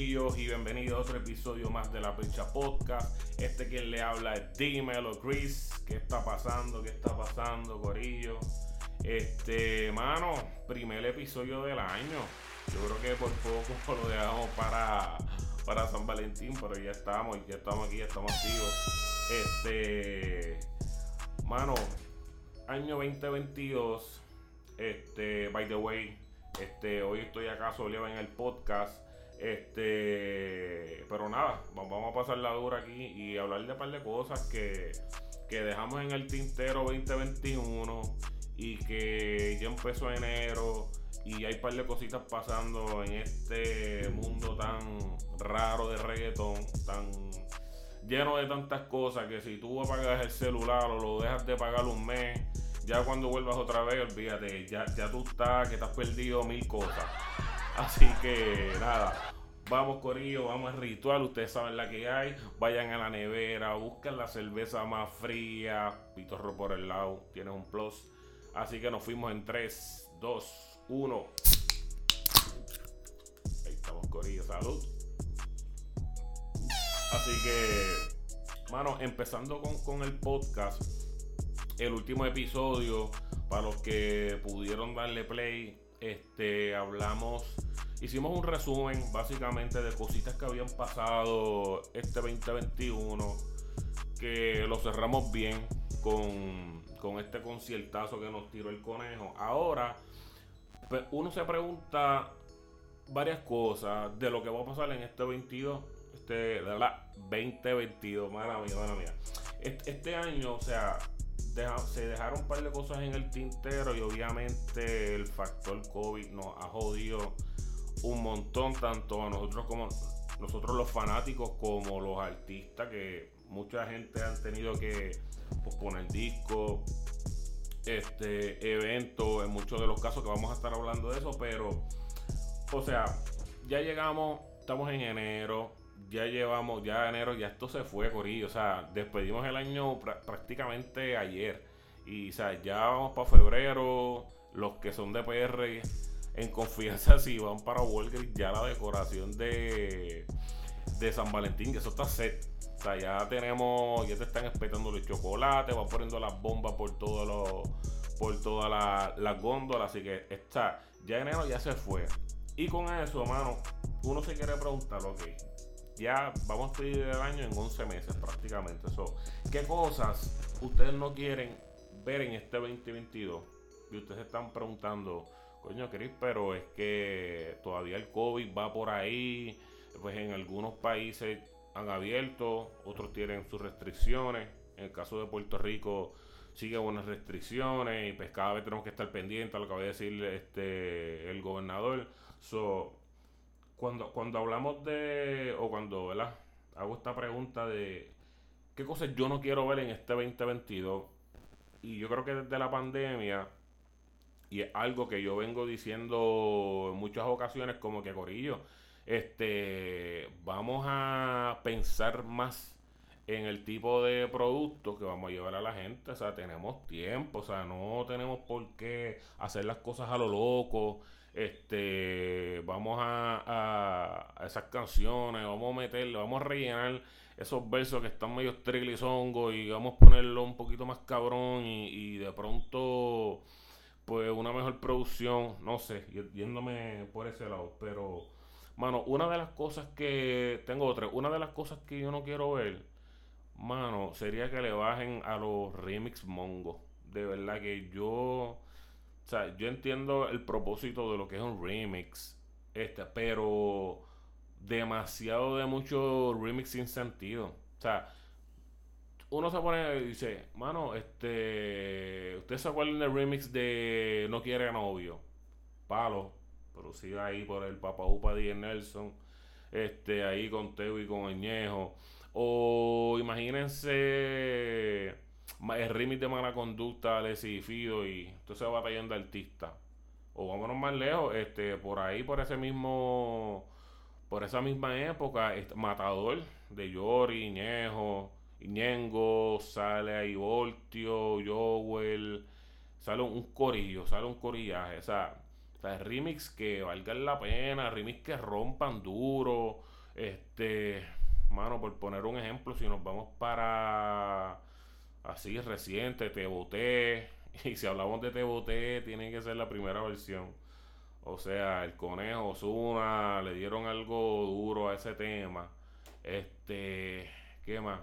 Y bienvenidos a otro episodio más de la Pecha Podcast. Este quien le habla es Dímelo Chris. ¿Qué está pasando? ¿Qué está pasando, Corillo? Este, mano, primer episodio del año. Yo creo que por poco lo dejamos para, para San Valentín, pero ya estamos, ya estamos aquí, ya estamos activos. Este, mano, año 2022. Este, by the way, este, hoy estoy acá solo en el podcast. Este, pero nada, vamos a pasar la dura aquí y hablar de un par de cosas que, que dejamos en el tintero 2021 y que ya empezó enero y hay un par de cositas pasando en este mundo tan raro de reggaetón, tan lleno de tantas cosas que si tú apagas el celular o lo dejas de pagar un mes, ya cuando vuelvas otra vez, olvídate, ya, ya tú estás, que te has perdido mil cosas. Así que nada, vamos Corillo, vamos al ritual, ustedes saben la que hay, vayan a la nevera, busquen la cerveza más fría, pitorro por el lado, tienes un plus. Así que nos fuimos en 3, 2, 1. Ahí estamos Corillo, salud. Así que, mano, empezando con, con el podcast, el último episodio, para los que pudieron darle play, este, hablamos Hicimos un resumen básicamente de cositas que habían pasado este 2021, que lo cerramos bien con, este conciertazo que nos tiró el conejo. Ahora, pues, uno se pregunta varias cosas de lo que va a pasar en este 22, este, de la 2022, mala mía, mala mía. Este año, o sea, se dejaron un par de cosas en el tintero y obviamente el factor COVID nos ha jodido un montón, tanto a nosotros como nosotros los fanáticos como los artistas, que mucha gente han tenido que posponer discos, este, eventos, en muchos de los casos que vamos a estar hablando de eso, pero, o sea, ya llegamos, estamos en enero, ya llevamos, ya enero, ya esto se fue, Corillo, o sea, despedimos el año prácticamente ayer, y, o sea, ya vamos para febrero, los que son de PR en confianza si van para Walgreens ya la decoración de, de San Valentín, que eso está set. O sea, ya tenemos, ya te están esperando los chocolates, van poniendo las bombas por todos los, por todas las góndolas, así que está, ya enero ya se fue. Y con eso, hermano, uno se quiere preguntar, ok, ya vamos a pedir el año en 11 meses prácticamente. eso ¿Qué cosas ustedes no quieren ver en este 2022? Y ustedes están preguntando, Coño, Chris, pero es que todavía el COVID va por ahí. Pues en algunos países han abierto, otros tienen sus restricciones. En el caso de Puerto Rico sigue buenas restricciones y pues cada vez tenemos que estar pendientes a lo que va a decir este el gobernador. So, cuando, cuando hablamos de, o cuando ¿verdad? hago esta pregunta de qué cosas yo no quiero ver en este 2022, y yo creo que desde la pandemia y es algo que yo vengo diciendo en muchas ocasiones como que Corillo, este, vamos a pensar más en el tipo de producto que vamos a llevar a la gente, o sea, tenemos tiempo, o sea, no tenemos por qué hacer las cosas a lo loco, este, vamos a, a, esas canciones, vamos a meterle, vamos a rellenar esos versos que están medio trilizongos y vamos a ponerlo un poquito más cabrón y, y de pronto pues una mejor producción, no sé, yéndome por ese lado, pero mano, una de las cosas que tengo otra, una de las cosas que yo no quiero ver, mano, sería que le bajen a los remix mongo. De verdad que yo, o sea, yo entiendo el propósito de lo que es un remix, este, pero demasiado de mucho remix sin sentido. O sea, uno se pone y dice, mano, este, ¿usted se acuerdan del remix de No quiere novio? Palo, producido ahí por el Papa Upa de Nelson, este, ahí con Teo y con Añejo. O imagínense el remix de Mala Conducta, Alessi Fido y entonces va batallando de artista. O vámonos más lejos, este, por ahí, por ese mismo, por esa misma época, este, Matador de Yori, Ñejo Ñengo, sale ahí Voltio, Joel, sale un corillo, sale un corillaje. O sea, O sea, remix que valgan la pena, remix que rompan duro. Este, mano, por poner un ejemplo, si nos vamos para así reciente, Te Boté. Y si hablamos de Te Boté, tiene que ser la primera versión. O sea, el conejo Osuna le dieron algo duro a ese tema. Este, ¿qué más?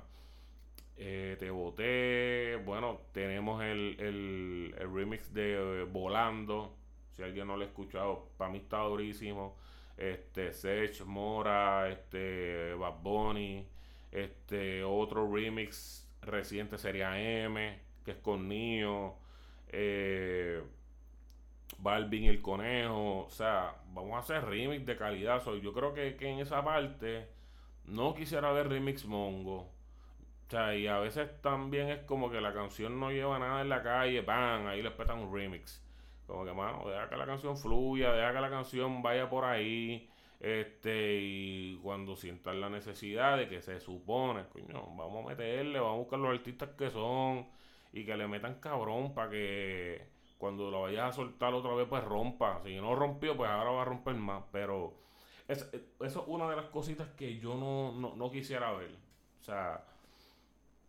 Eh, te boté. Bueno, tenemos el, el, el remix de eh, Volando. Si alguien no lo ha escuchado, para mí está durísimo. Este, Sech, Mora, este, Bad Bunny. Este, otro remix reciente sería M, que es con Nio. Eh, Balvin el Conejo. O sea, vamos a hacer remix de calidad. yo creo que, que en esa parte no quisiera ver remix mongo. O sea, y a veces también es como que la canción no lleva nada en la calle, ¡bam! Ahí le petan un remix. Como que, mano, deja que la canción fluya, deja que la canción vaya por ahí. Este, y cuando sientan la necesidad de que se supone, coño, vamos a meterle, vamos a buscar los artistas que son y que le metan cabrón para que cuando lo vayas a soltar otra vez, pues rompa. Si no rompió, pues ahora va a romper más. Pero eso es una de las cositas que yo no, no, no quisiera ver. O sea,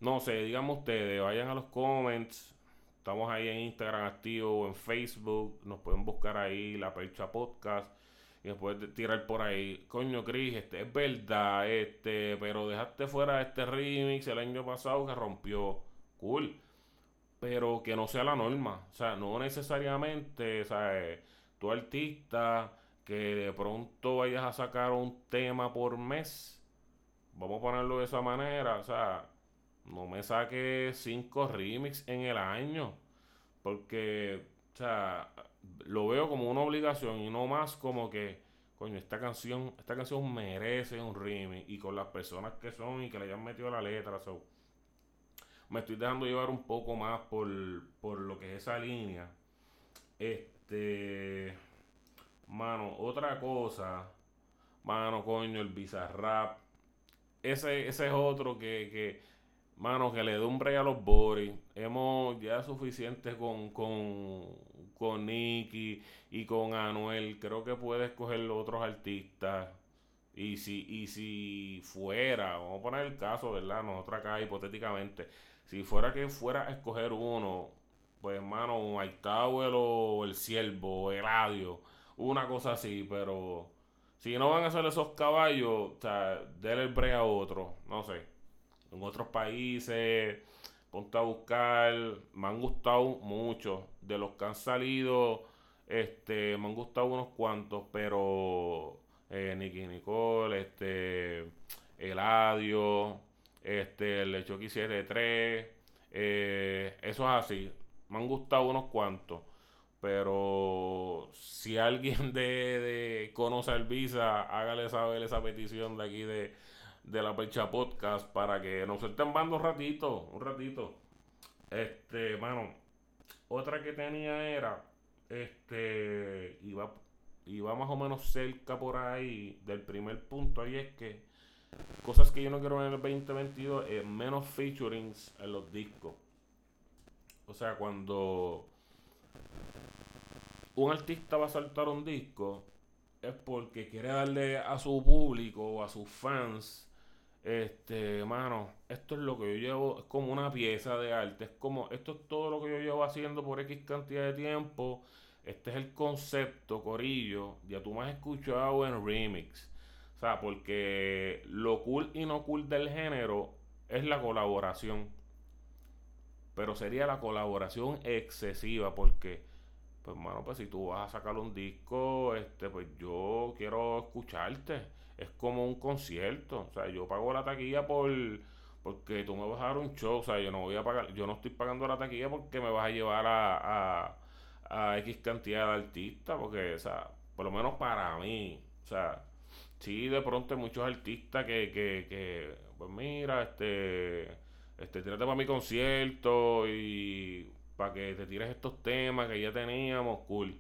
no sé, digamos ustedes, vayan a los comments. Estamos ahí en Instagram activo, en Facebook. Nos pueden buscar ahí la Percha Podcast. Y después tirar por ahí. Coño, Chris, este es verdad, este, pero dejaste fuera este remix el año pasado que rompió. Cool. Pero que no sea la norma. O sea, no necesariamente, sea, eh, tu artista que de pronto vayas a sacar un tema por mes. Vamos a ponerlo de esa manera. O sea, no me saque cinco remix en el año. Porque, o sea, lo veo como una obligación y no más como que, coño, esta canción, esta canción merece un remix. Y con las personas que son y que le hayan metido la letra. So, me estoy dejando llevar un poco más por, por lo que es esa línea. Este. Mano, otra cosa. Mano, coño, el Bizarrap. Ese, ese es otro que, que Mano, que le dé un break a los Boris. Hemos ya suficiente con, con, con Nicky y con Anuel. Creo que puede escoger otros artistas. Y si, y si fuera, vamos a poner el caso, ¿verdad? Nosotros acá hipotéticamente. Si fuera que fuera a escoger uno, pues hermano, un Tower o el Siervo o el Radio, una cosa así, pero si no van a hacer esos caballos, o sea, el break a otro, no sé en otros países. Ponte a buscar. Me han gustado mucho. De los que han salido, este, me han gustado unos cuantos, pero eh, Nicky Nicole, este, Eladio, este, el Lechoki 73, eh, eso es así. Me han gustado unos cuantos. Pero si alguien de, de conoce el Visa, hágale saber esa petición de aquí de, de la Percha Podcast para que nos estén dando un ratito, un ratito. Este, mano, otra que tenía era, este, iba, iba más o menos cerca por ahí del primer punto, ahí es que cosas que yo no quiero en el 2022 es menos featurings en los discos. O sea, cuando un artista va a saltar un disco, es porque quiere darle a su público o a sus fans este, mano, esto es lo que yo llevo, es como una pieza de arte, es como, esto es todo lo que yo llevo haciendo por X cantidad de tiempo, este es el concepto, Corillo, ya tú me has escuchado en remix, o sea, porque lo cool y no cool del género es la colaboración, pero sería la colaboración excesiva, porque, pues, mano, pues si tú vas a sacar un disco, este, pues yo quiero escucharte es como un concierto. O sea, yo pago la taquilla por porque tú me vas a dar un show. O sea, yo no voy a pagar, yo no estoy pagando la taquilla porque me vas a llevar a, a, X cantidad de artistas. Porque, o sea, por lo menos para mí. O sea, sí, de pronto hay muchos artistas que, que, que pues mira, este, este, tírate para mi concierto y para que te tires estos temas que ya teníamos, cool.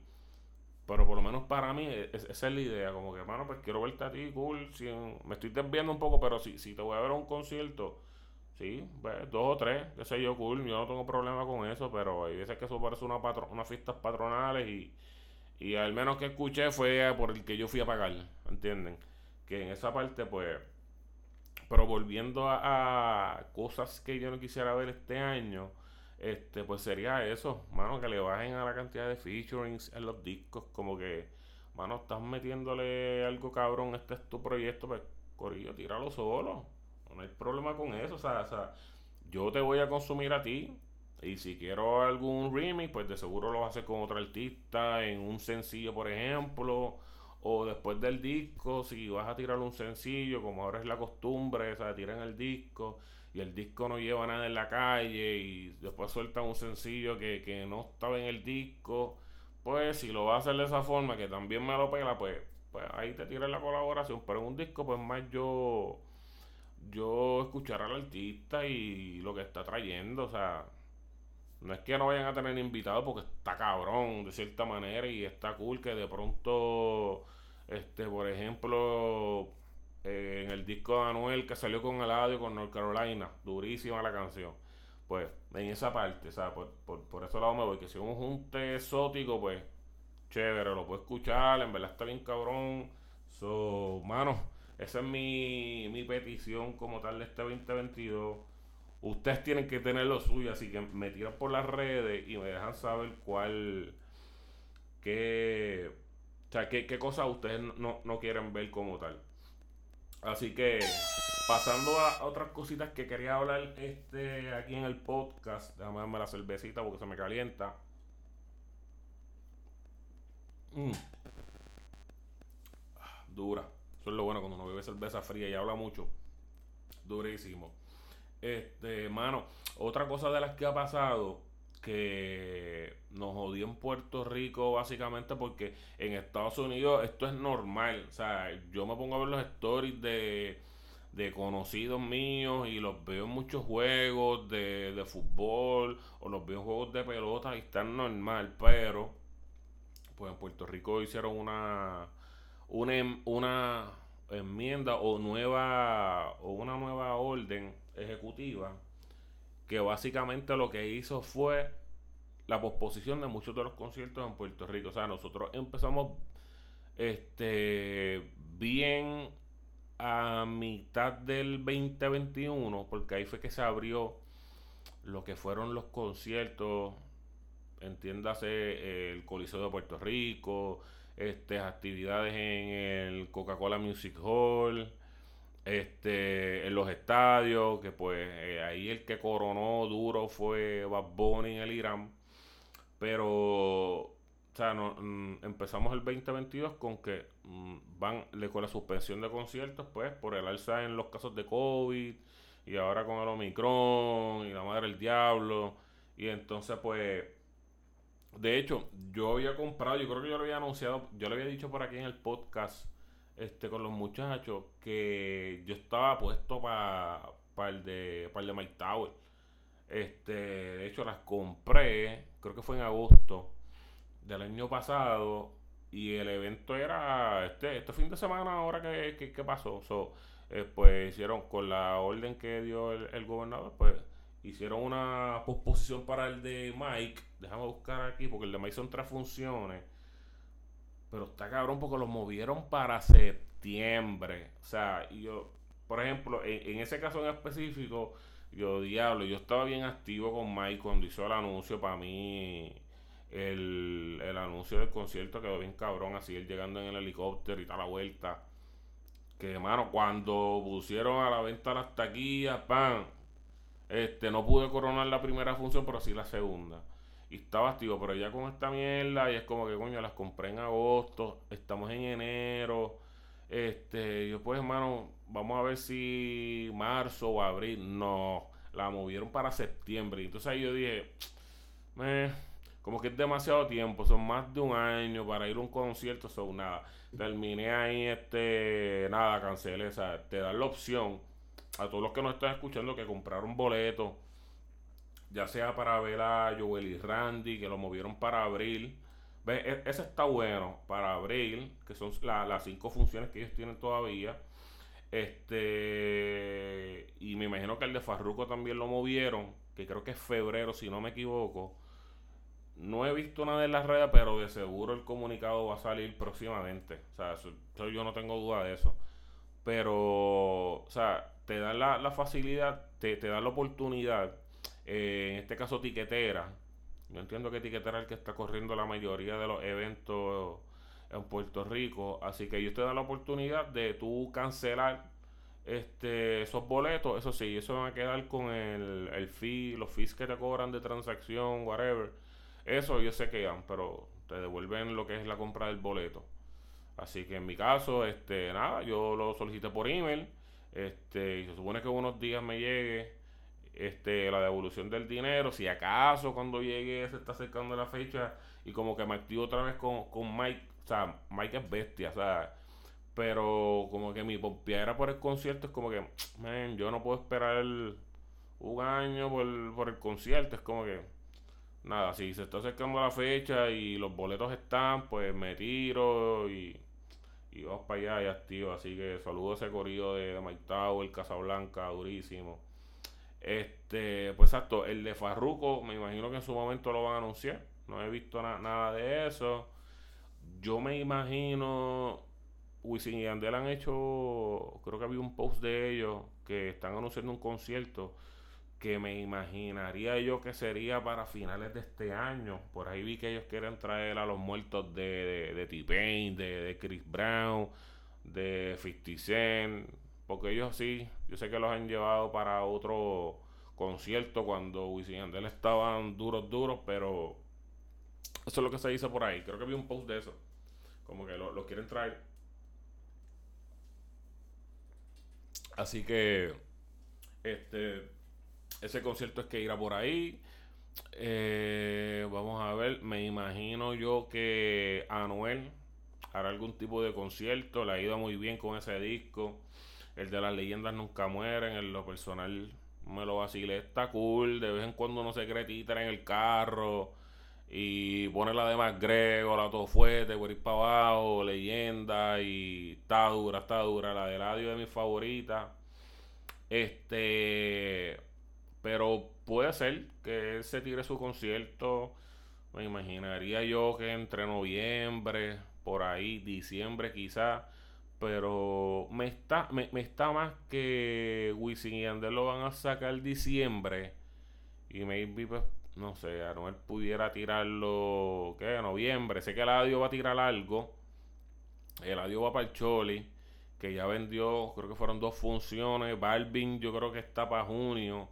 Pero por lo menos para mí, e, esa es la idea. Como que, hermano, pues quiero verte a ti, cool. Si, me estoy desviando un poco, pero si, si te voy a ver a un concierto, sí, pues, dos o tres, qué sé yo, cool. Yo no tengo problema con eso, pero hay veces que eso parece una patro, unas fiestas patronales y, Y al menos que escuché fue por el que yo fui a pagar, ¿entienden? Que en esa parte, pues... Pero volviendo a, cosas que yo no quisiera ver este año, este pues sería eso, mano, que le bajen a la cantidad de featurings en los discos, como que, mano, estás metiéndole algo cabrón, este es tu proyecto, pues, Corillo, tíralo solo. No hay problema con eso, o sea, o sea, yo te voy a consumir a ti, y si quiero algún remix, pues de seguro lo hacer con otro artista, en un sencillo, por ejemplo. O después del disco, si vas a tirar un sencillo, como ahora es la costumbre, o sea, tiran el disco y el disco no lleva nada en la calle y después sueltan un sencillo que, que no estaba en el disco, pues si lo vas a hacer de esa forma, que también me lo pela, pues, pues ahí te tiran la colaboración. Pero en un disco, pues más yo, yo escuchar al artista y lo que está trayendo, o sea, no es que no vayan a tener invitados porque está cabrón de cierta manera y está cool que de pronto, este, por ejemplo, eh, en el disco de Anuel que salió con el audio con North Carolina, durísima la canción. Pues en esa parte, o sea, por, por, por ese lado me voy, que si un junte exótico, pues chévere, lo puedo escuchar, en verdad está bien cabrón. So, mano, esa es mi, mi petición como tal de este 2022 Ustedes tienen que tener lo suyo, así que me tiran por las redes y me dejan saber cuál, qué, o sea, qué, qué cosas ustedes no, quieren ver como tal. Así que pasando a otras cositas que quería hablar este aquí en el podcast, déjame darme la cervecita porque se me calienta. Mm. Dura. Eso es lo bueno cuando uno bebe cerveza fría y habla mucho. Durísimo. Este, mano, otra cosa de las que ha pasado que nos jodió en Puerto Rico básicamente porque en Estados Unidos esto es normal. O sea, yo me pongo a ver los stories de, de conocidos míos y los veo en muchos juegos de, de fútbol o los veo en juegos de pelota y están normal, pero pues en Puerto Rico hicieron una una, una enmienda o nueva o una nueva orden ejecutiva que básicamente lo que hizo fue la posposición de muchos de los conciertos en Puerto Rico. O sea, nosotros empezamos este bien a mitad del 2021, porque ahí fue que se abrió lo que fueron los conciertos, entiéndase el Coliseo de Puerto Rico, este, actividades en el Coca-Cola Music Hall, este, en los estadios, que pues eh, ahí el que coronó duro fue Bad Bunny en el Irán. Pero, o sea, no, mm, empezamos el 2022 con que mm, van con la suspensión de conciertos, pues, por el alza en los casos de COVID y ahora con el Omicron y la madre del diablo. Y entonces, pues, de hecho, yo había comprado, yo creo que yo lo había anunciado, yo le había dicho por aquí en el podcast este, con los muchachos que yo estaba puesto para el de para el de Mike Tower. Este, de hecho las compré, creo que fue en agosto del año pasado y el evento era este este fin de semana ahora que, que, pasó. Eh, pues hicieron con la orden que dio el, gobernador, pues hicieron una posposición para el de Mike. Déjame buscar aquí porque el de Mike son tres funciones pero está cabrón porque lo movieron para septiembre. O sea, yo, por ejemplo, en, ese caso en específico, yo, diablo, yo estaba bien activo con Mike cuando hizo el anuncio. Para mí, el, el anuncio del concierto quedó bien cabrón. Así él llegando en el helicóptero y tal la vuelta. Que, mano, cuando pusieron a la venta las taquillas, pan. Este, no pude coronar la primera función, pero sí la segunda y estaba activo, pero ya con esta mierda y es como que coño, las compré en agosto, estamos en enero, este, yo pues hermano, vamos a ver si marzo o abril, no, la movieron para septiembre, entonces ahí yo dije, como que es demasiado tiempo, son más de un año para ir a un concierto, son nada, terminé ahí, este, nada, cancelé, o sea, te dan la opción a todos los que nos están escuchando que compraron boletos ya sea para ver a Joel y Randy, que lo movieron para abril. E, ese está bueno para abril, que son las cinco funciones que ellos tienen todavía. Este, y me imagino que el de Farruko también lo movieron, que creo que es febrero, si no me equivoco. no he visto nada en las redes, pero de seguro el comunicado va a salir próximamente. O sea, eso, yo no tengo duda de eso. Pero, o sea, te dan la, facilidad, te, te dan la oportunidad, eh, en este caso tiquetera. Yo entiendo que tiquetera es el que está corriendo la mayoría de los eventos en Puerto Rico. Así que ellos te dan la oportunidad de tú cancelar este, esos boletos. Eso sí, eso va a quedar con el, el fee, los fees que te cobran de transacción, whatever eso yo sé que van, pero te devuelven lo que es la compra del boleto. Así que en mi caso, este, nada, yo lo solicité por email. Este, y se supone que unos días me llegue este, la devolución del dinero. Si acaso cuando llegue se está acercando la fecha y como que me activo otra vez con, con Mike. O sea, Mike es bestia, o sea, pero como que mi era por el concierto es como que, man, yo no puedo esperar un año por, por el concierto. Es como que nada, si se está acercando la fecha y los boletos están, pues me tiro y, y vamos para allá y activo. Así que saludo a ese corrido de, de Mike el Casablanca, durísimo. Este, pues exacto, el de Farruko, me imagino que en su momento lo van a anunciar. No he visto nada de eso. Yo me imagino, Wisin y Andel han hecho, creo que había un post de ellos que están anunciando un concierto que me imaginaría yo que sería para finales de este año. Por ahí vi que ellos quieren traer a los muertos de, de, T-Pain, de, Chris Brown, de 50 Cent, porque ellos sí, yo sé que los han llevado para otro concierto cuando Wisin estaban duros, duros, pero eso es lo que se dice por ahí. Creo que vi un post de eso. Como que lo, lo quieren traer. Así que, este, ese concierto es que irá por ahí. Eh, vamos a ver, me imagino yo que Anuel hará algún tipo de concierto. Le ha ido muy bien con ese disco. El de las leyendas nunca mueren. En lo personal me lo vacilé. Está cool. De vez en cuando uno se cree en el carro. Y pone la de McGregor, la todo fuerte, por ir para abajo, leyenda. Y está dura, está dura. La de radio de mis favoritas. Este. Pero puede ser que él se tire su concierto. Me imaginaría yo que entre noviembre, por ahí, diciembre quizá. Pero me está, me, está más que Wisin y Andel lo van a sacar diciembre. Y maybe, pues, no sé, a él pudiera tirarlo, ¿qué? Noviembre. Sé que el audio va a tirar algo. El audio va para el Choli, que ya vendió, creo que fueron dos funciones. Balvin, yo creo que está para junio.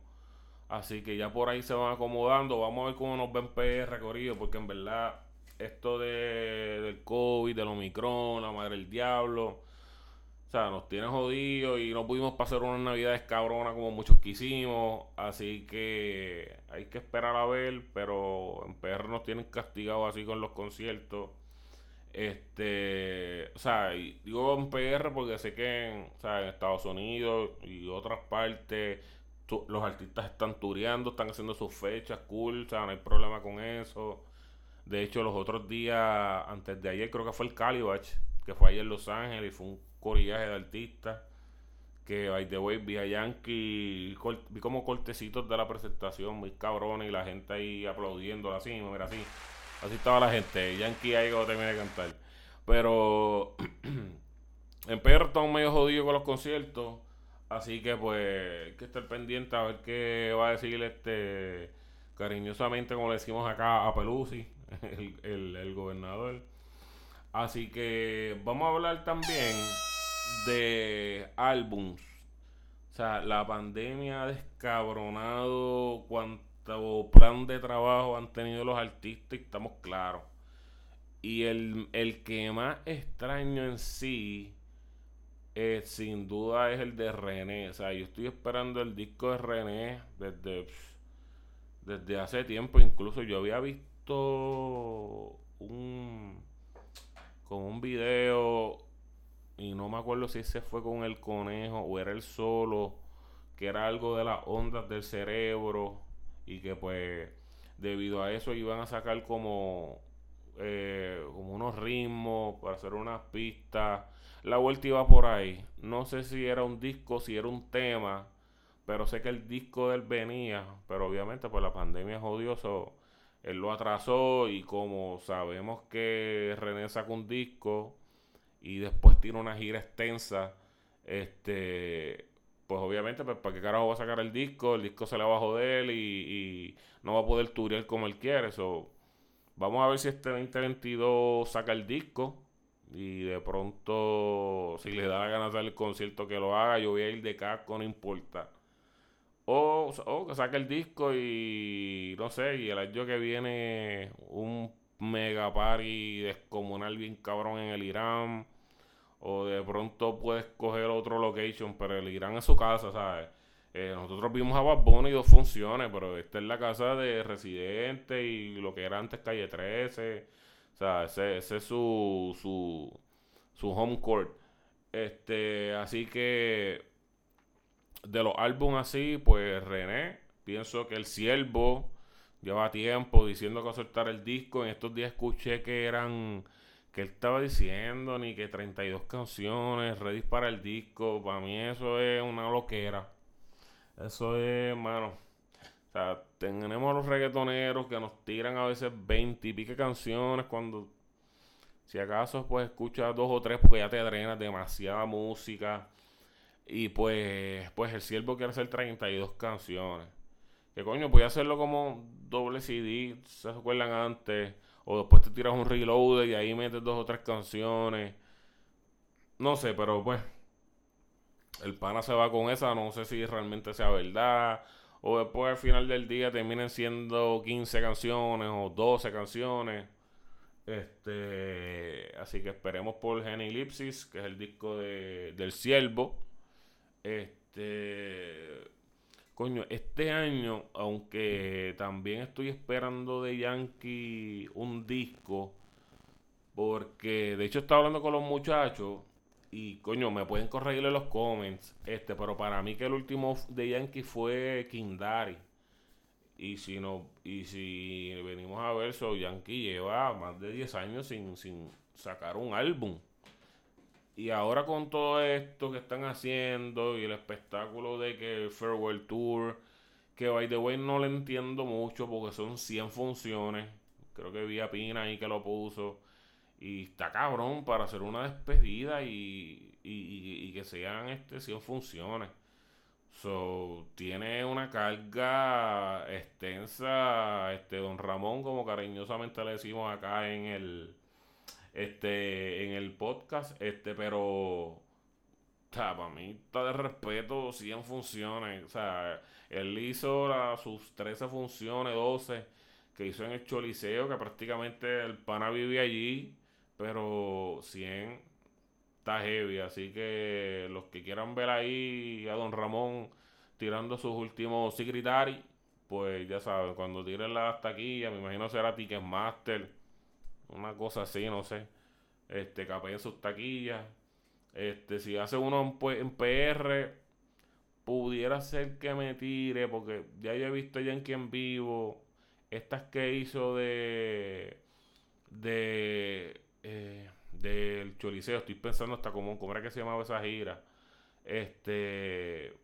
Así que ya por ahí se van acomodando. Vamos a ver cómo nos ven PR recorrido. Porque en verdad, esto de, del COVID, del Omicron, la madre del diablo. Sea, nos tiene jodidos y no pudimos pasar unas navidades cabronas como muchos quisimos. Así que hay que esperar a ver. Pero en PR nos tienen castigado así con los conciertos. Este, o sea, digo en PR porque sé que en, o sea, en Estados Unidos y otras partes los artistas están tureando, están haciendo sus fechas, cool, no hay problema con eso. De hecho, los otros días, antes de ayer, creo que fue el Calibach, que fue ayer en Los Ángeles y fue un corillaje de artistas. Que, by the way, vi a Yankee, vi como cortecitos de la presentación, muy cabrones, y la gente ahí aplaudiendo así, mira, así. Así estaba la gente. Yankee ahí cuando terminé de cantar. Pero en estamos medio jodidos con los conciertos. Así que pues hay que estar pendiente a ver qué va a decir este cariñosamente, como le decimos acá a Pelusi, el, gobernador. Así que vamos a hablar también de álbums. O sea, la pandemia ha descabronado cuánto plan de trabajo han tenido los artistas estamos claros. Y el, el que más extraño en sí eh, sin duda es el de René. O sea, yo estoy esperando el disco de René desde, desde hace tiempo. Incluso yo había visto un con un video y no me acuerdo si ese fue con el conejo o era el solo, que era algo de las ondas del cerebro y que pues debido a eso iban a sacar como, eh, como unos ritmos para hacer unas pistas la vuelta iba por ahí. No sé si era un disco, si era un tema, pero sé que el disco de él venía, pero obviamente por la pandemia es odioso. Él lo atrasó y como sabemos que René sacó un disco y después tiene una gira extensa, este, pues obviamente, pues para qué carajo va a sacar el disco, el disco se le va a joder y, no va a poder turear como él quiere. So, vamos a ver si este 2022 saca el disco y de pronto, si le da la gana hacer el concierto, que lo haga, yo voy a ir de casco, no importa. O, o que saque el disco y no sé, y el año que viene un mega party descomunal bien cabrón en el Irán. O de pronto puedes coger otro location, pero el Irán es su casa, ¿sabes? Eh, nosotros vimos a Bad y dos funciones, pero esta es la casa de Residente y lo que era antes Calle 13. O sea, ese, ese es su, su, su home court. Este, así que de los álbumes así, pues René, pienso que el siervo lleva tiempo diciendo que va a soltar el disco. En estos días escuché que eran, que él estaba diciendo ni que 32 canciones, ready para el disco. Para mí eso es una loquera. Eso es, mano. O sea, tenemos los reggaetoneros que nos tiran a veces 20 y pique canciones cuando, si acaso, pues escuchas dos o tres porque ya te drenas demasiada música. Y pues, pues el siervo quiere hacer 32 canciones. Que coño, voy a hacerlo como doble CD, se acuerdan antes. O después te tiras un reload y ahí metes dos o tres canciones. No sé, pero pues. El pana se va con esa, no sé si realmente sea verdad. O después al final del día terminen siendo 15 canciones o 12 canciones. Este, así que esperemos por Genilipsis, que es el disco de, del siervo. Este. Coño, este año, aunque también estoy esperando de Yankee un disco, porque de hecho estaba hablando con los muchachos y coño, me pueden corregir en los comments, este, pero para mí que el último de Yankee fue Kindari. Y si no, y si venimos a ver, so Yankee lleva más de 10 años sin, sin sacar un álbum. Y ahora con todo esto que están haciendo y el espectáculo de que el Farewell Tour, que by the way no le entiendo mucho porque son 100 funciones. Creo que vi a Pina ahí que lo puso. Y está cabrón para hacer una despedida y, y, que sean este 100 funciones. So, tiene una carga extensa, este, don Ramón, como cariñosamente le decimos acá en el, este, en el podcast, este, pero, para mí está de respeto 100 funciones, o sea, él hizo sus 13 funciones, 12, que hizo en el Choliseo, que prácticamente el pana vive allí, pero 100 está heavy, así que los que quieran ver ahí a Don Ramón tirando sus últimos Secretary, pues ya saben, cuando tiren las taquillas, me imagino será Ticketmaster una cosa así, no sé. Este, en sus taquillas. Este, si hace uno en, PR, pudiera ser que me tire, porque ya yo he visto Yankee en vivo. Estas que hizo de. de. Eh, del Choliseo. Estoy pensando hasta cómo, cómo era que se llamaba esa gira. Este.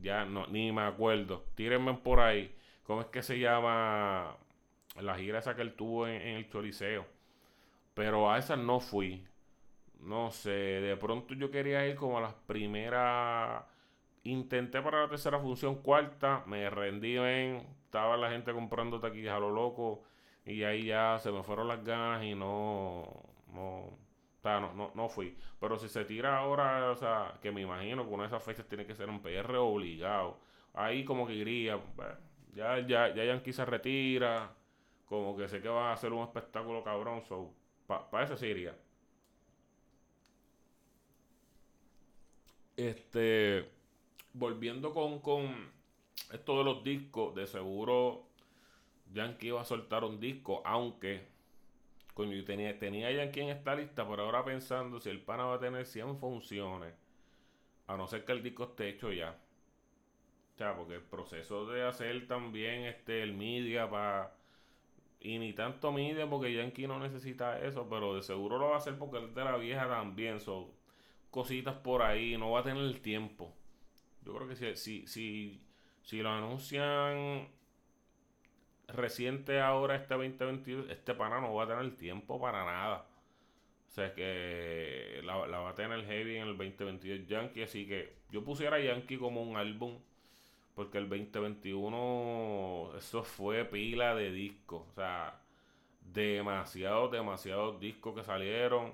Ya no, ni me acuerdo. Tírenme por ahí. ¿Cómo es que se llama la gira esa que él tuvo en, el Choliseo. Pero a esa no fui. No sé, de pronto yo quería ir como a las primeras. Intenté para la tercera función, cuarta, me rendí en. Estaba la gente comprando taquillas a lo loco. Y ahí ya se me fueron las ganas y no. No. no, no, no fui. Pero si se tira ahora, o sea, que me imagino que una de esas fechas tiene que ser un PR obligado. Ahí como que iría. ya, ya, ya Yankee se retira como que sé que va a ser un espectáculo cabrón, so, para pa eso sí. Este, volviendo con, con esto de los discos, de seguro Yankee iba a soltar un disco, aunque coño, tenía, tenía Yankee en esta lista, pero ahora pensando si el pana va a tener 100 funciones, a no ser que el disco esté hecho ya. O sea, porque el proceso de hacer también este el media para y ni tanto mide porque Yankee no necesita eso, pero de seguro lo va a hacer porque él de la vieja también. Son cositas por ahí, no va a tener el tiempo. Yo creo que si, si, si, si lo anuncian reciente ahora, este 2022, este pana no va a tener tiempo para nada. O sea, que la, va a tener heavy en el 2022 Yankee. Así que yo pusiera Yankee como un álbum. Porque el 2021, eso fue pila de discos. O sea, demasiados, demasiados discos que salieron.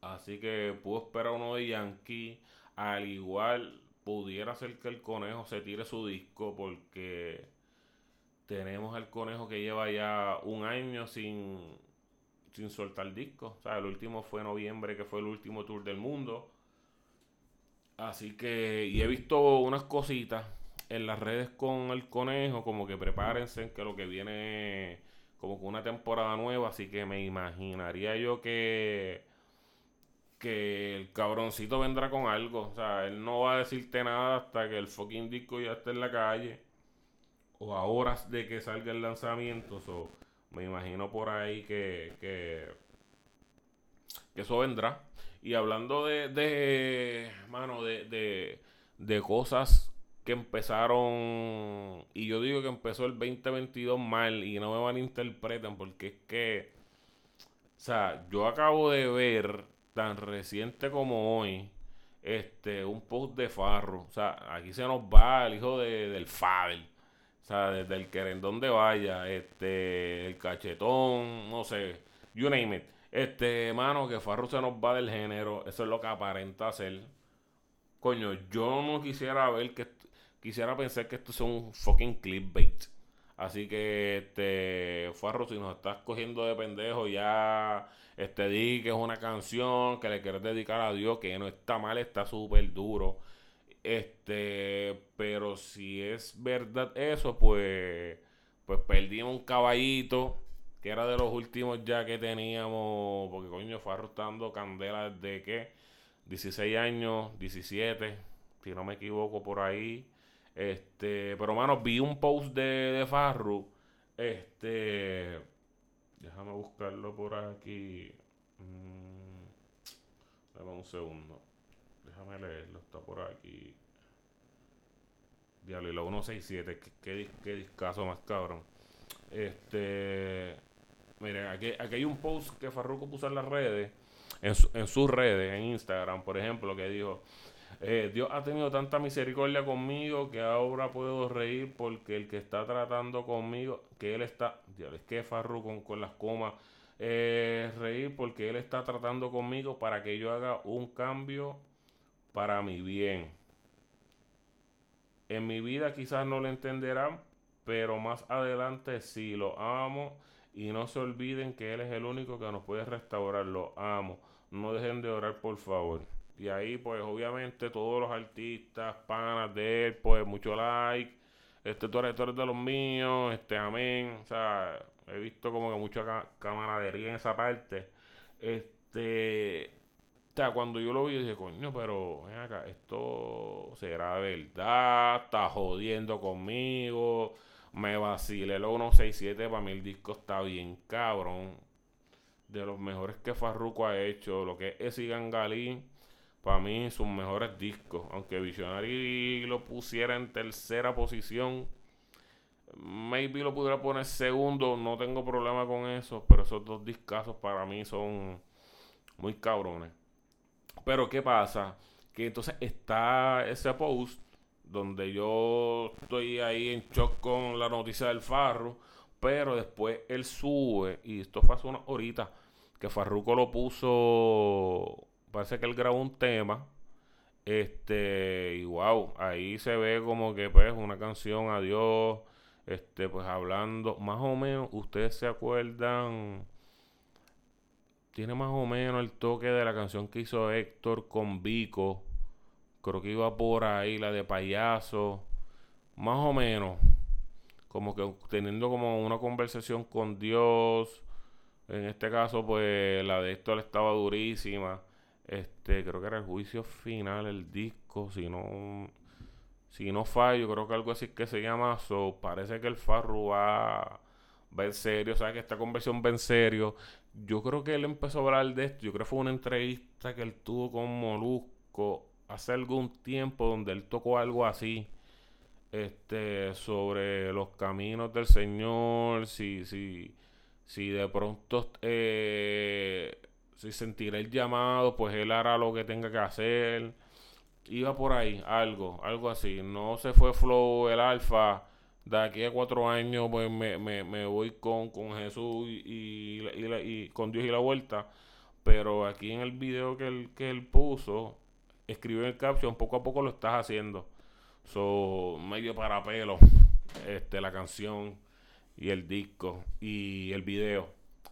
Así que puedo esperar uno de Yankee. Al igual, pudiera ser que el conejo se tire su disco. Porque tenemos al conejo que lleva ya un año sin, sin soltar disco. O sea, el último fue noviembre, que fue el último tour del mundo. Así que, y he visto unas cositas en las redes con el conejo, como que prepárense, que lo que viene como que una temporada nueva, así que me imaginaría yo que que el cabroncito vendrá con algo, o sea, él no va a decirte nada hasta que el fucking disco ya esté en la calle o a horas de que salga el lanzamiento, so, me imagino por ahí que, que, eso vendrá. Y hablando de, de mano, de, de, de cosas que empezaron, y yo digo que empezó el 2022 mal, y no me malinterpreten, porque es que, o sea, yo acabo de ver tan reciente como hoy, este, un post de Farro. O sea, aquí se nos va el hijo de, del Fabel. O sea, desde el querendón de vaya, este, el cachetón, no sé, you name it. Este, mano, que Farro se nos va del género. Eso es lo que aparenta ser. Coño, yo no quisiera ver que quisiera pensar que esto es un fucking clickbait. Así que, este, Farro, si nos estás cogiendo de pendejo, ya, este, di que es una canción que le quieres dedicar a Dios, que no está mal, está súper duro. Este, pero si es verdad eso, pues, pues perdimos un caballito, que era de los últimos ya que teníamos, porque coño, Farro está dando candela desde que, 16 años, 17, si no me equivoco por ahí. Este, pero mano, vi un post de, de Farru. Este, déjame buscarlo por aquí. Mm, dame un segundo. Déjame leerlo, está por aquí. Diablo, y la 167, qué, qué, discazo más cabrón. Este, mire, aquí, aquí hay un post que Farruko puso en las redes, en, en sus redes, en Instagram, por ejemplo, que dijo. Eh, Dios ha tenido tanta misericordia conmigo que ahora puedo reír porque el que está tratando conmigo, que él está, Dios, es que Farru con, con las comas, eh, reír porque él está tratando conmigo para que yo haga un cambio para mi bien. En mi vida quizás no lo entenderán, pero más adelante sí lo amo y no se olviden que Él es el único que nos puede restaurar. Lo amo. No dejen de orar, por favor. Y ahí, pues, obviamente, todos los artistas, panas de él, pues, mucho like. Este, tú eres, de los míos, este, amén. O sea, he visto como que mucha camaradería en esa parte. Este, o sea, cuando yo lo vi, dije, coño, pero ven acá, esto será verdad, está jodiendo conmigo, me vacile el 167, para mí el disco está bien cabrón. De los mejores que Farruko ha hecho, lo que es Sigan Galín para mí sus mejores discos. Aunque Visionary lo pusiera en tercera posición, maybe lo pudiera poner segundo, no tengo problema con eso, pero esos dos discazos para mí son muy cabrones. Pero ¿qué pasa? Que entonces está ese post donde yo estoy ahí en shock con la noticia del Farro, pero después él sube, y esto fue hace una horita, que Farruko lo puso parece que él grabó un tema. Este, y wow, ahí se ve como que pues una canción adiós. Este, pues hablando, más o menos, ustedes se acuerdan. Tiene más o menos el toque de la canción que hizo Héctor con Vico. Creo que iba por ahí, la de payaso. Más o menos. Como que teniendo como una conversación con Dios. En este caso, pues la de Héctor estaba durísima. Este, creo que era el juicio final, el disco, si no si no fallo, creo que algo así que se llama So, parece que el Farru va, va en serio, o sea que esta conversión va en serio. Yo creo que él empezó a hablar de esto, yo creo que fue una entrevista que él tuvo con Molusco hace algún tiempo donde él tocó algo así. este, sobre los caminos del Señor, si, si, si de pronto eh, si sentirá el llamado, pues él hará lo que tenga que hacer. Iba por ahí, algo, algo así. No se fue Flow el Alfa. De aquí a cuatro años, pues me, me, me voy con, con Jesús y, y, con Dios y la vuelta. Pero aquí en el video que él, que él puso, escribió en el caption, poco a poco lo estás haciendo. So, medio para pelo, este, la canción y el disco y el video.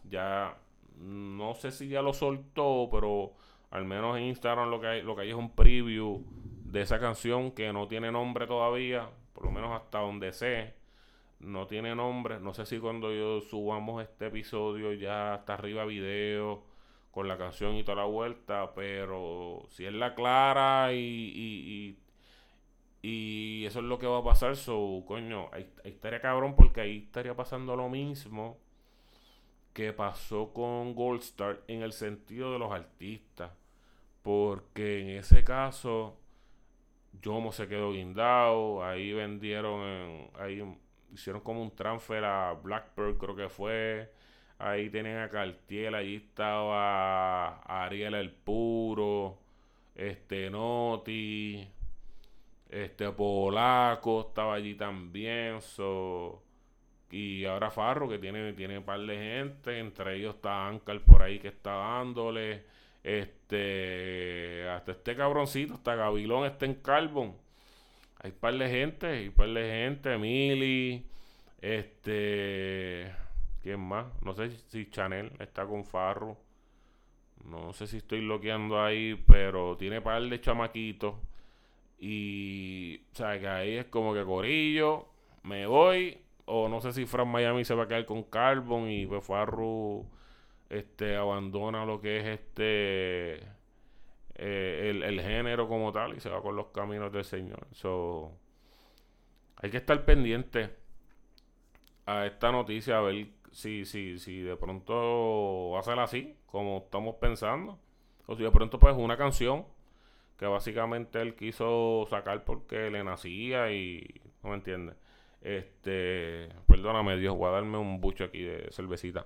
Ya no sé si ya lo soltó, pero al menos en Instagram lo que hay, lo que hay es un preview de esa canción que no tiene nombre todavía, por lo menos hasta donde sé. No tiene nombre. No sé si cuando yo subamos este episodio ya está arriba video con la canción y toda la vuelta, pero si es la clara y, y, y, eso es lo que va a pasar, so, coño, ahí, estaría cabrón porque ahí estaría pasando lo mismo que pasó con Gold Star en el sentido de los artistas. Porque en ese caso, Yomo se quedó guindado. Ahí vendieron, ahí hicieron como un transfer a Blackbird, creo que fue. Ahí tenían a Cartier, ahí estaba Ariel el Puro, este Noti, este Polaco estaba allí también. So, y ahora Farro, que tiene, tiene un par de gente, entre ellos está Ankar por ahí que está dándole. Este, hasta este cabroncito, hasta Gabilón está en Carbon. Hay un par de gente, hay un par de gente, Mili, este, ¿quién más? No sé si Chanel está con Farro. No sé si estoy bloqueando ahí, pero tiene par de chamaquitos. Y, o sea, que ahí es como que Corillo, me voy, o no sé si Fran Miami se va a quedar con Carbon y pues Farru este abandona lo que es este eh, el, género como tal y se va con los caminos del Señor. So, hay que estar pendiente a esta noticia a ver si, si, si de pronto va a ser así, como estamos pensando. O si de pronto pues una canción que básicamente él quiso sacar porque le nacía y no me entiende. Este, perdóname, Dios, voy a darme un bucho aquí de cervecita.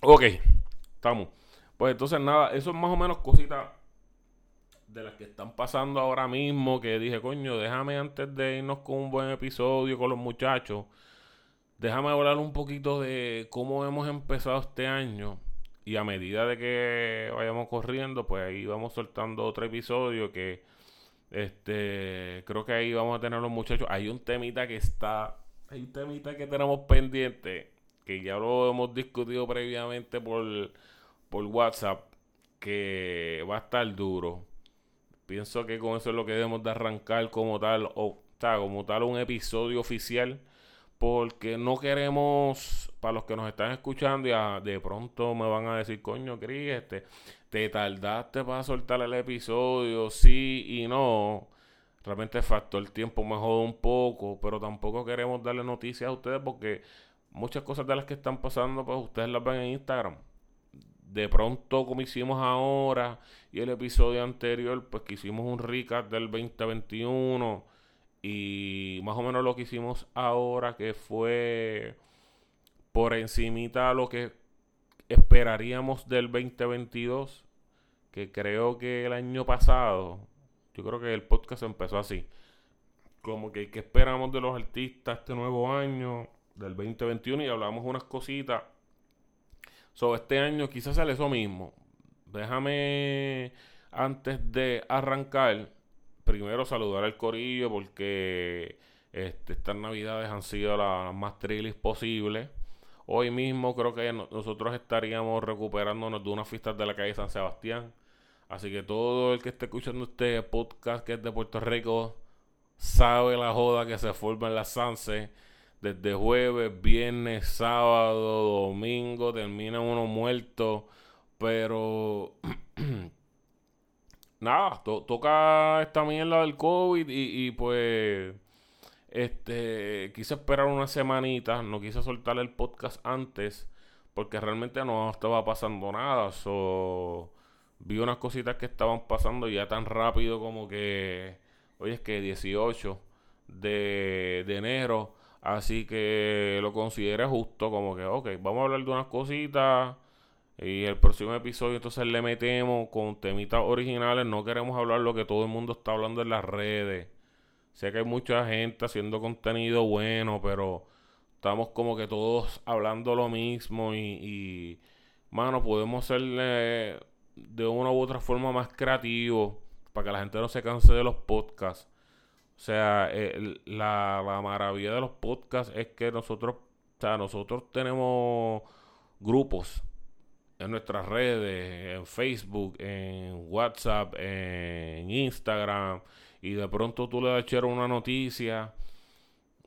Ok, estamos. Pues entonces nada, eso es más o menos cositas de las que están pasando ahora mismo. Que dije, coño, déjame antes de irnos con un buen episodio con los muchachos. Déjame hablar un poquito de cómo hemos empezado este año. Y a medida de que vayamos corriendo, pues ahí vamos soltando otro episodio que este, creo que ahí vamos a tener los muchachos. Hay un temita que está, hay un temita que tenemos pendiente, que ya lo hemos discutido previamente por, por WhatsApp, que va a estar duro. Pienso que con eso es lo que debemos de arrancar como tal, o, como tal un episodio oficial, porque no queremos, para los que nos están escuchando, ya de pronto me van a decir, coño, Cris, este, te tardaste para soltar el episodio, sí y no. Realmente el tiempo me jode un poco, pero tampoco queremos darle noticias a ustedes porque muchas cosas de las que están pasando, pues ustedes las ven en Instagram. De pronto, como hicimos ahora y el episodio anterior, pues que hicimos un recap del 2021 y más o menos lo que hicimos ahora, que fue por encimita lo que esperaríamos del 2022? Que creo que el año pasado, yo creo que el podcast empezó así. Como que, ¿qué esperamos de los artistas este nuevo año, del 2021? Y hablamos unas cositas. Sobre este año quizás sale eso mismo. Déjame, antes de arrancar, primero saludar al corillo porque este, estas navidades han sido las más trilis posibles. Hoy mismo creo que nosotros estaríamos recuperándonos de unas fiestas de la calle San Sebastián. Así que todo el que esté escuchando este podcast que es de Puerto Rico sabe la joda que se forma en la Sanse. Desde jueves, viernes, sábado, domingo, termina uno muerto. Pero nada, toca esta mierda del COVID y, y pues este, quise esperar una semanita, no quise soltar el podcast antes porque realmente no estaba pasando nada. So, vi unas cositas que estaban pasando ya tan rápido como que Hoy es que 18 de, de enero. Así que lo considere justo, como que, ok, vamos a hablar de unas cositas. Y el próximo episodio entonces le metemos con temitas originales. No queremos hablar lo que todo el mundo está hablando en las redes. Sé que hay mucha gente haciendo contenido bueno, pero estamos como que todos hablando lo mismo y, mano, podemos ser de una u otra forma más creativos para que la gente no se canse de los podcasts. O sea, la, la, maravilla de los podcasts es que nosotros, o sea, nosotros tenemos grupos en nuestras redes, en Facebook, en WhatsApp, en Instagram, y de pronto tú le das una noticia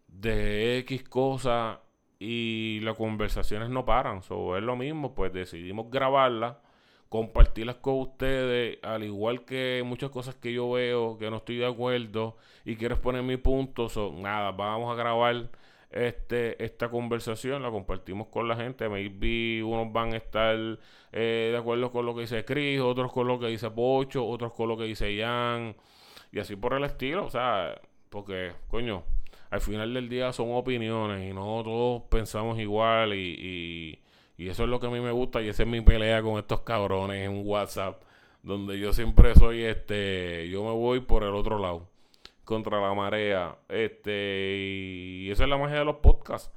de X cosa y las conversaciones no paran. So, es lo mismo, pues decidimos grabarla, compartirlas con ustedes, al igual que muchas cosas que yo veo que no estoy de acuerdo y quiero exponer mi punto. So, nada, vamos a grabar este, esta conversación, la compartimos con la gente. Maybe unos van a estar eh, de acuerdo con lo que dice Chris, otros con lo que dice Pocho, otros con lo que dice Jan, y así por el estilo. O sea, porque, coño, al final del día son opiniones y no todos pensamos igual y, y, eso es lo que a mí me gusta y esa es mi pelea con estos cabrones en WhatsApp, donde yo siempre soy, este, yo me voy por el otro lado contra la marea. Este, y esa es la magia de los podcasts.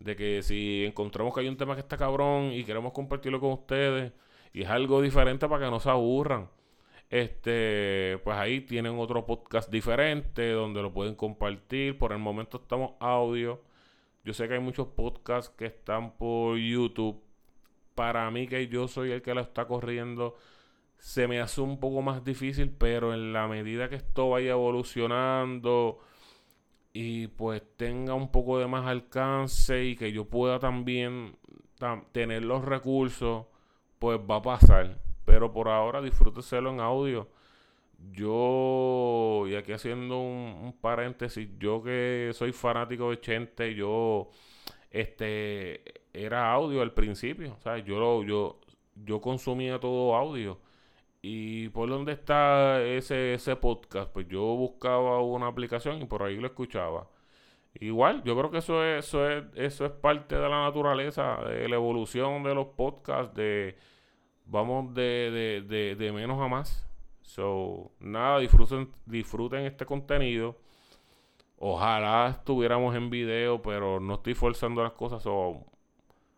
De que si encontramos que hay un tema que está cabrón y queremos compartirlo con ustedes y es algo diferente para que no se aburran, este, pues ahí tienen otro podcast diferente donde lo pueden compartir. Por el momento estamos audio. Yo sé que hay muchos podcasts que están por YouTube. Para mí que yo soy el que lo está corriendo se me hace un poco más difícil, pero en la medida que esto vaya evolucionando y pues tenga un poco de más alcance y que yo pueda también tener los recursos, pues va a pasar. Pero por ahora disfrúteselo en audio. Yo, y aquí haciendo un, paréntesis, yo que soy fanático de Chente, yo este era audio al principio. O sea, yo, yo, yo consumía todo audio. ¿Y por dónde está ese, ese podcast? Pues yo buscaba una aplicación y por ahí lo escuchaba. Igual, yo creo que eso es, eso es, eso es parte de la naturaleza, de la evolución de los podcasts, de vamos de, de, de, menos a más. So, nada, disfruten, disfruten este contenido. Ojalá estuviéramos en video, pero no estoy forzando las cosas. So,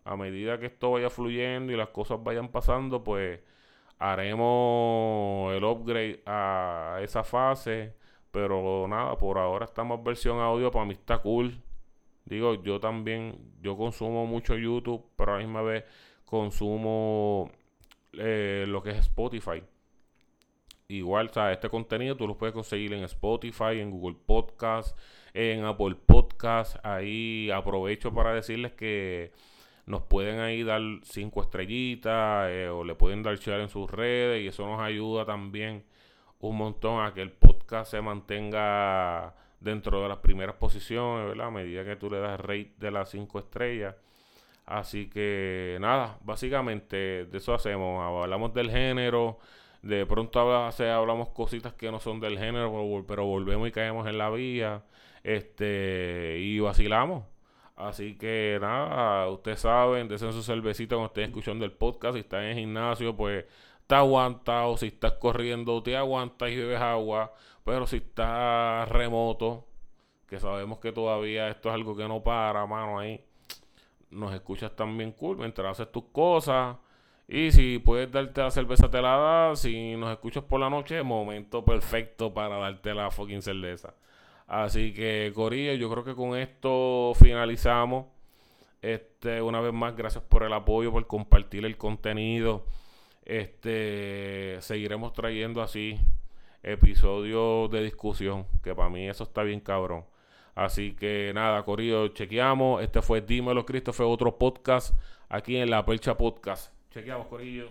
a medida que esto vaya fluyendo y las cosas vayan pasando, pues haremos el upgrade a esa fase. Pero nada, por ahora estamos versión audio. Para mí está cool. Digo, yo también, yo consumo mucho YouTube, pero a la misma vez consumo eh, lo que es Spotify. Igual, o sea, este contenido tú lo puedes conseguir en Spotify, en Google Podcast, en Apple Podcast. Ahí aprovecho para decirles que nos pueden ahí dar cinco estrellitas eh, o le pueden dar share en sus redes y eso nos ayuda también un montón a que el podcast se mantenga dentro de las primeras posiciones, ¿verdad? A medida que tú le das rate de las cinco estrellas. Así que nada, básicamente de eso hacemos. Hablamos del género. De pronto hablamos cositas que no son del género, pero volvemos y caemos en la vía. Este, y vacilamos. Así que nada, ustedes saben, desen su cervecita cuando estén escuchando el podcast. Si están en el gimnasio, pues te aguanta. O si estás corriendo, te aguantas y bebes agua. Pero si estás remoto, que sabemos que todavía esto es algo que no para, mano, ahí. Nos escuchas también cool mientras haces tus cosas. Y si puedes darte la cerveza, te la das. Si nos escuchas por la noche, momento perfecto para darte la fucking cerveza. Así que, Corillo, yo creo que con esto finalizamos. Este, una vez más, gracias por el apoyo, por compartir el contenido. Este, seguiremos trayendo así episodios de discusión, que para mí eso está bien cabrón. Así que nada, Corillo, chequeamos. Este fue Dímelo Cristo, fue otro podcast aquí en La Percha Podcast. Chequeamos, Corillo.